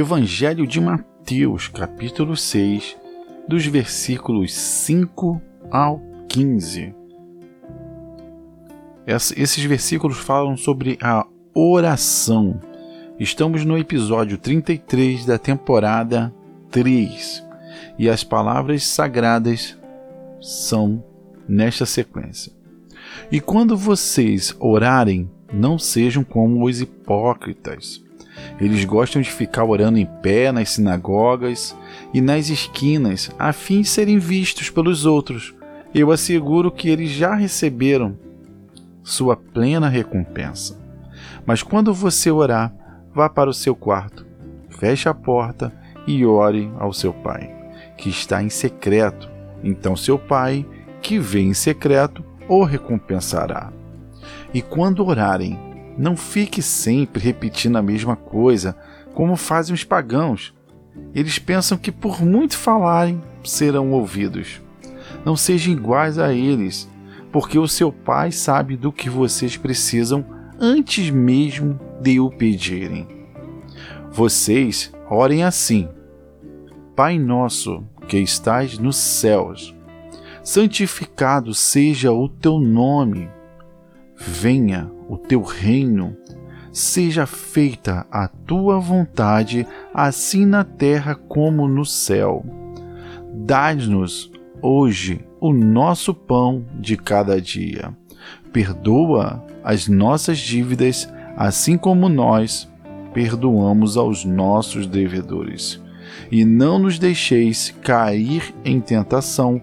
Evangelho de Mateus, capítulo 6, dos versículos 5 ao 15. Esses versículos falam sobre a oração. Estamos no episódio 33 da temporada 3 e as palavras sagradas são nesta sequência. E quando vocês orarem, não sejam como os hipócritas. Eles gostam de ficar orando em pé nas sinagogas e nas esquinas, a fim de serem vistos pelos outros. Eu asseguro que eles já receberam sua plena recompensa. Mas quando você orar, vá para o seu quarto, feche a porta e ore ao seu pai, que está em secreto. Então seu pai, que vê em secreto, o recompensará. E quando orarem, não fique sempre repetindo a mesma coisa, como fazem os pagãos. Eles pensam que por muito falarem, serão ouvidos. Não sejam iguais a eles, porque o seu Pai sabe do que vocês precisam antes mesmo de o pedirem. Vocês orem assim: Pai nosso que estás nos céus, santificado seja o teu nome. Venha o teu reino. Seja feita a tua vontade, assim na terra como no céu. Dá-nos hoje o nosso pão de cada dia. Perdoa as nossas dívidas, assim como nós perdoamos aos nossos devedores. E não nos deixeis cair em tentação,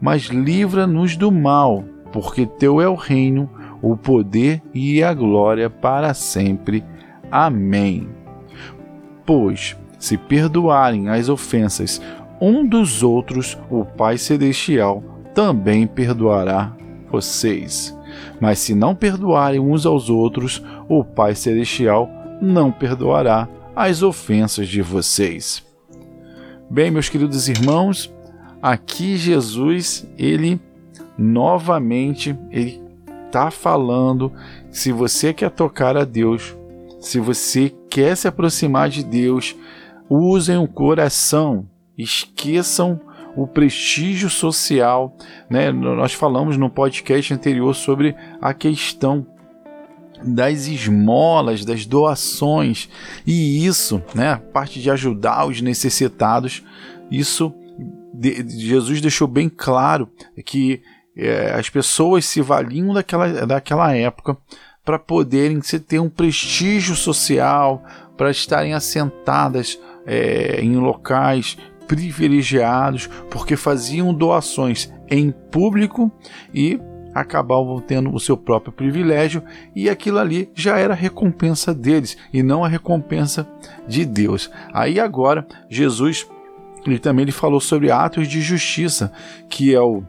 mas livra-nos do mal, porque teu é o reino, o poder e a glória para sempre. Amém. Pois, se perdoarem as ofensas um dos outros, o Pai Celestial também perdoará vocês. Mas se não perdoarem uns aos outros, o Pai Celestial não perdoará as ofensas de vocês. Bem, meus queridos irmãos, aqui Jesus, ele novamente, ele está falando, se você quer tocar a Deus, se você quer se aproximar de Deus, usem o coração, esqueçam o prestígio social. Né? Nós falamos no podcast anterior sobre a questão das esmolas, das doações, e isso, né, a parte de ajudar os necessitados, isso de, Jesus deixou bem claro que é, as pessoas se valiam daquela, daquela época para poderem ter um prestígio social, para estarem assentadas é, em locais privilegiados porque faziam doações em público e acabavam tendo o seu próprio privilégio e aquilo ali já era recompensa deles e não a recompensa de Deus. Aí agora Jesus ele também ele falou sobre atos de justiça, que é o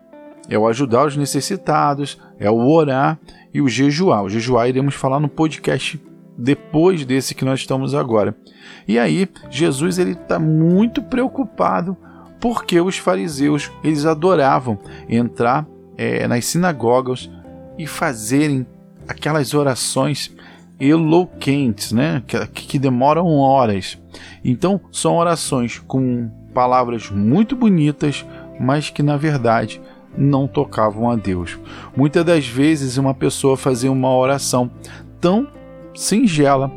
é o ajudar os necessitados, é o orar e o jejuar. O jejuar iremos falar no podcast depois desse que nós estamos agora. E aí Jesus ele está muito preocupado porque os fariseus eles adoravam entrar é, nas sinagogas e fazerem aquelas orações eloquentes, né, que, que demoram horas. Então são orações com palavras muito bonitas, mas que na verdade não tocavam a Deus. Muitas das vezes uma pessoa fazia uma oração tão singela,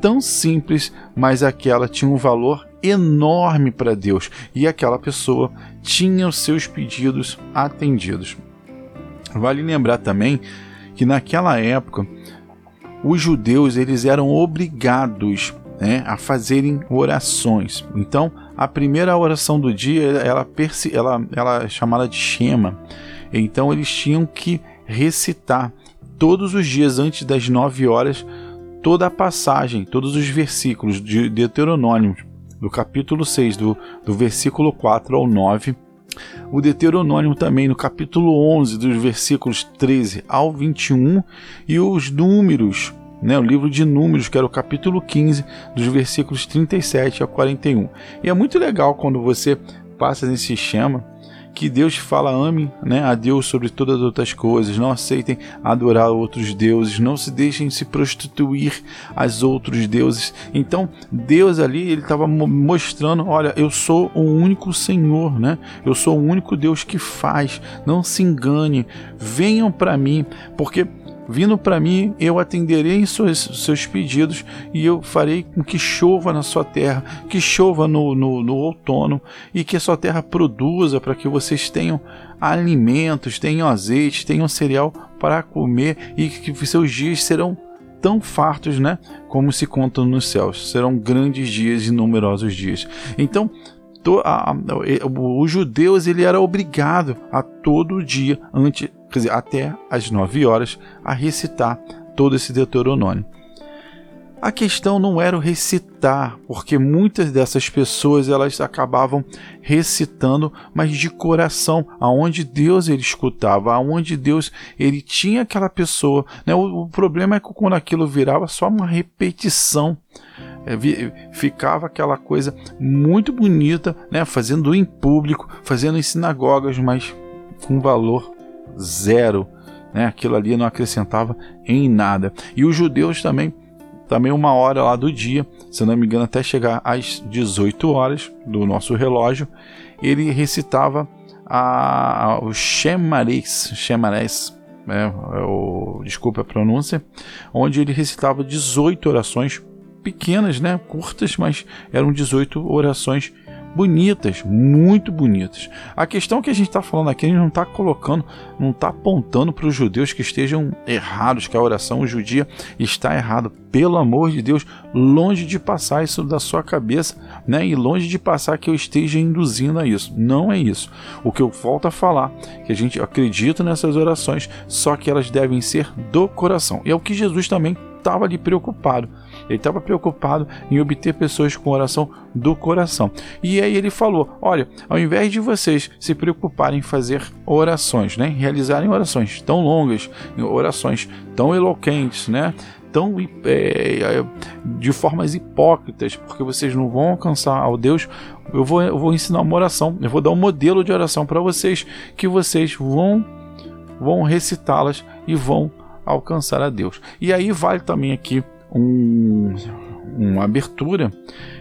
tão simples, mas aquela tinha um valor enorme para Deus e aquela pessoa tinha os seus pedidos atendidos. Vale lembrar também que naquela época os judeus eles eram obrigados né, a fazerem orações. Então a primeira oração do dia ela, ela, ela é chamada de Shema. Então eles tinham que recitar todos os dias antes das nove horas toda a passagem, todos os versículos de Deuteronômio, do capítulo 6, do, do versículo 4 ao 9. O Deuteronômio também no capítulo 11, dos versículos 13 ao 21. E os Números, né, o livro de Números, que era o capítulo 15, dos versículos 37 a 41. E é muito legal quando você passa nesse esquema que Deus fala ame né, a Deus sobre todas as outras coisas, não aceitem adorar outros deuses, não se deixem se prostituir aos outros deuses. Então Deus ali ele estava mostrando, olha, eu sou o único Senhor, né? Eu sou o único Deus que faz. Não se engane, venham para mim, porque Vindo para mim, eu atenderei seus, seus pedidos e eu farei com que chova na sua terra, que chova no, no, no outono e que a sua terra produza para que vocês tenham alimentos, tenham azeite, tenham cereal para comer e que seus dias serão tão fartos, né, como se contam nos céus. Serão grandes dias e numerosos dias. Então, a, a, o, os judeus ele era obrigado a todo dia, antes, quer dizer, até as 9 horas, a recitar todo esse Deuteronômio. A questão não era o recitar, porque muitas dessas pessoas elas acabavam recitando, mas de coração, aonde Deus ele escutava, aonde Deus ele tinha aquela pessoa. Né? O, o problema é que quando aquilo virava só uma repetição, é, ficava aquela coisa muito bonita, né? fazendo em público, fazendo em sinagogas, mas com valor zero. Né? Aquilo ali não acrescentava em nada. E os judeus também, também uma hora lá do dia, se não me engano, até chegar às 18 horas do nosso relógio, ele recitava a, a, o Shemares, Shemares é, é o, desculpa a pronúncia, onde ele recitava 18 orações pequenas, né, curtas, mas eram 18 orações bonitas, muito bonitas. A questão que a gente está falando aqui, a gente não está colocando, não está apontando para os judeus que estejam errados, que a oração judia está errada. Pelo amor de Deus, longe de passar isso da sua cabeça, né? E longe de passar que eu esteja induzindo a isso. Não é isso. O que eu volto a falar, que a gente acredita nessas orações, só que elas devem ser do coração. E é o que Jesus também estava ali preocupado. Ele estava preocupado em obter pessoas com oração do coração. E aí ele falou: Olha, ao invés de vocês se preocuparem em fazer orações, né, realizarem orações tão longas, orações tão eloquentes, né, tão é, de formas hipócritas, porque vocês não vão alcançar ao Deus. Eu vou, eu vou ensinar uma oração, eu vou dar um modelo de oração para vocês que vocês vão vão recitá-las e vão alcançar a Deus. E aí vale também aqui um, uma abertura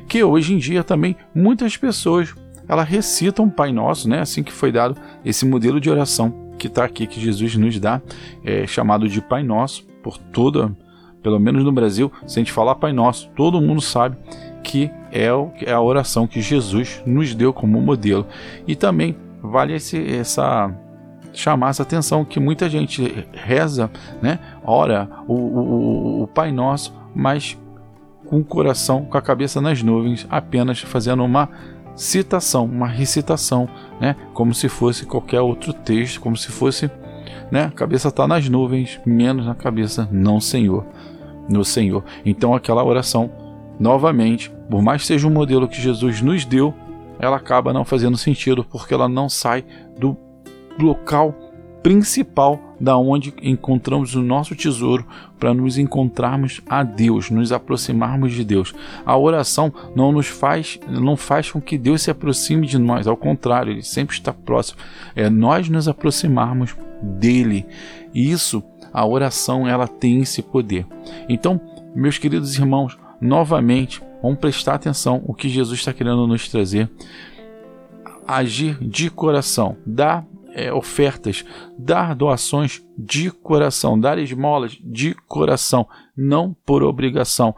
que hoje em dia também muitas pessoas ela recitam Pai Nosso, né? Assim que foi dado esse modelo de oração que está aqui que Jesus nos dá, é, chamado de Pai Nosso por toda, pelo menos no Brasil, se a gente falar Pai Nosso, todo mundo sabe que é, o, é a oração que Jesus nos deu como modelo. E também vale esse, essa chamar essa atenção que muita gente reza, né? Ora o, o, o Pai Nosso, mas com o coração, com a cabeça nas nuvens, apenas fazendo uma citação, uma recitação, né? Como se fosse qualquer outro texto, como se fosse, né? A cabeça está nas nuvens, menos na cabeça, não Senhor, no Senhor. Então aquela oração, novamente, por mais que seja um modelo que Jesus nos deu, ela acaba não fazendo sentido porque ela não sai do local principal da onde encontramos o nosso tesouro para nos encontrarmos a Deus, nos aproximarmos de Deus. A oração não nos faz, não faz com que Deus se aproxime de nós, ao contrário, ele sempre está próximo. É nós nos aproximarmos dele. E isso, a oração, ela tem esse poder. Então, meus queridos irmãos, novamente, vamos prestar atenção o que Jesus está querendo nos trazer. Agir de coração, dar é, ofertas, dar doações de coração, dar esmolas de coração, não por obrigação.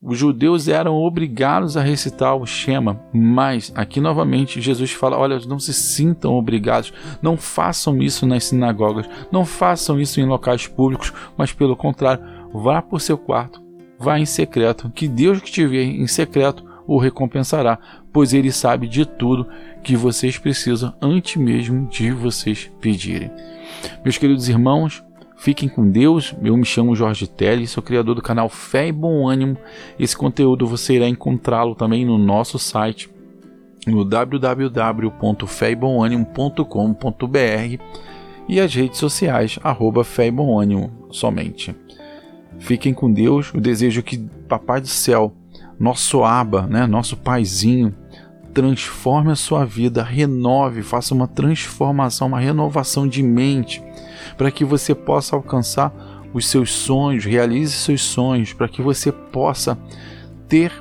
Os judeus eram obrigados a recitar o Shema, mas aqui novamente Jesus fala: olha, não se sintam obrigados, não façam isso nas sinagogas, não façam isso em locais públicos, mas pelo contrário, vá para o seu quarto, vá em secreto, que Deus que te vê em secreto o recompensará, pois ele sabe de tudo que vocês precisam antes mesmo de vocês pedirem. Meus queridos irmãos, fiquem com Deus. Eu me chamo Jorge Teles, sou criador do canal Fé e Bom Ânimo. Esse conteúdo você irá encontrá-lo também no nosso site no www.feibomanimo.com.br e as redes sociais arroba Fé e Bom Ânimo somente. Fiquem com Deus. Eu desejo que Papai do Céu, nosso Aba, né, nosso Paizinho, transforme a sua vida, renove, faça uma transformação, uma renovação de mente, para que você possa alcançar os seus sonhos, realize seus sonhos, para que você possa ter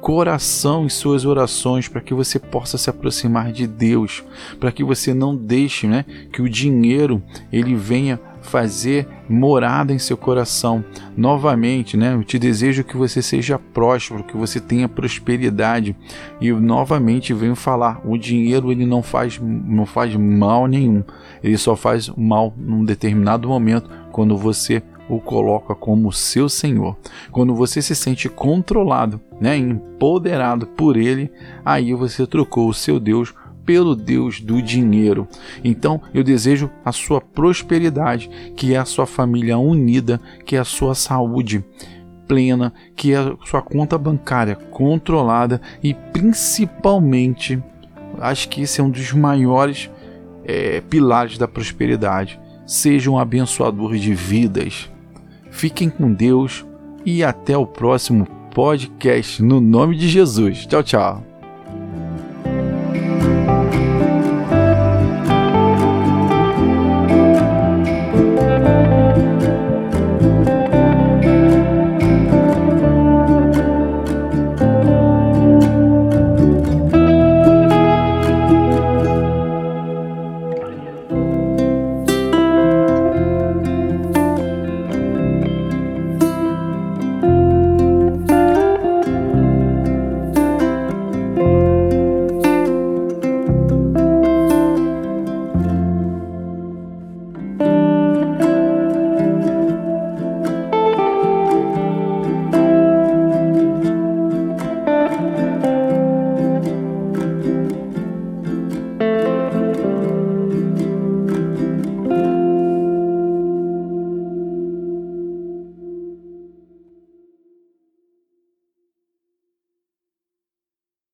coração em suas orações, para que você possa se aproximar de Deus, para que você não deixe, né, que o dinheiro ele venha fazer morada em seu coração. Novamente, né, eu te desejo que você seja próspero, que você tenha prosperidade. E novamente venho falar, o dinheiro ele não faz não faz mal nenhum. Ele só faz mal num determinado momento quando você o coloca como seu Senhor. Quando você se sente controlado, né, empoderado por ele, aí você trocou o seu Deus pelo Deus do dinheiro. Então eu desejo a sua prosperidade, que é a sua família unida, que é a sua saúde plena, que é a sua conta bancária controlada e principalmente, acho que esse é um dos maiores é, pilares da prosperidade. Seja um abençoador de vidas. Fiquem com Deus e até o próximo podcast no nome de Jesus. Tchau, tchau.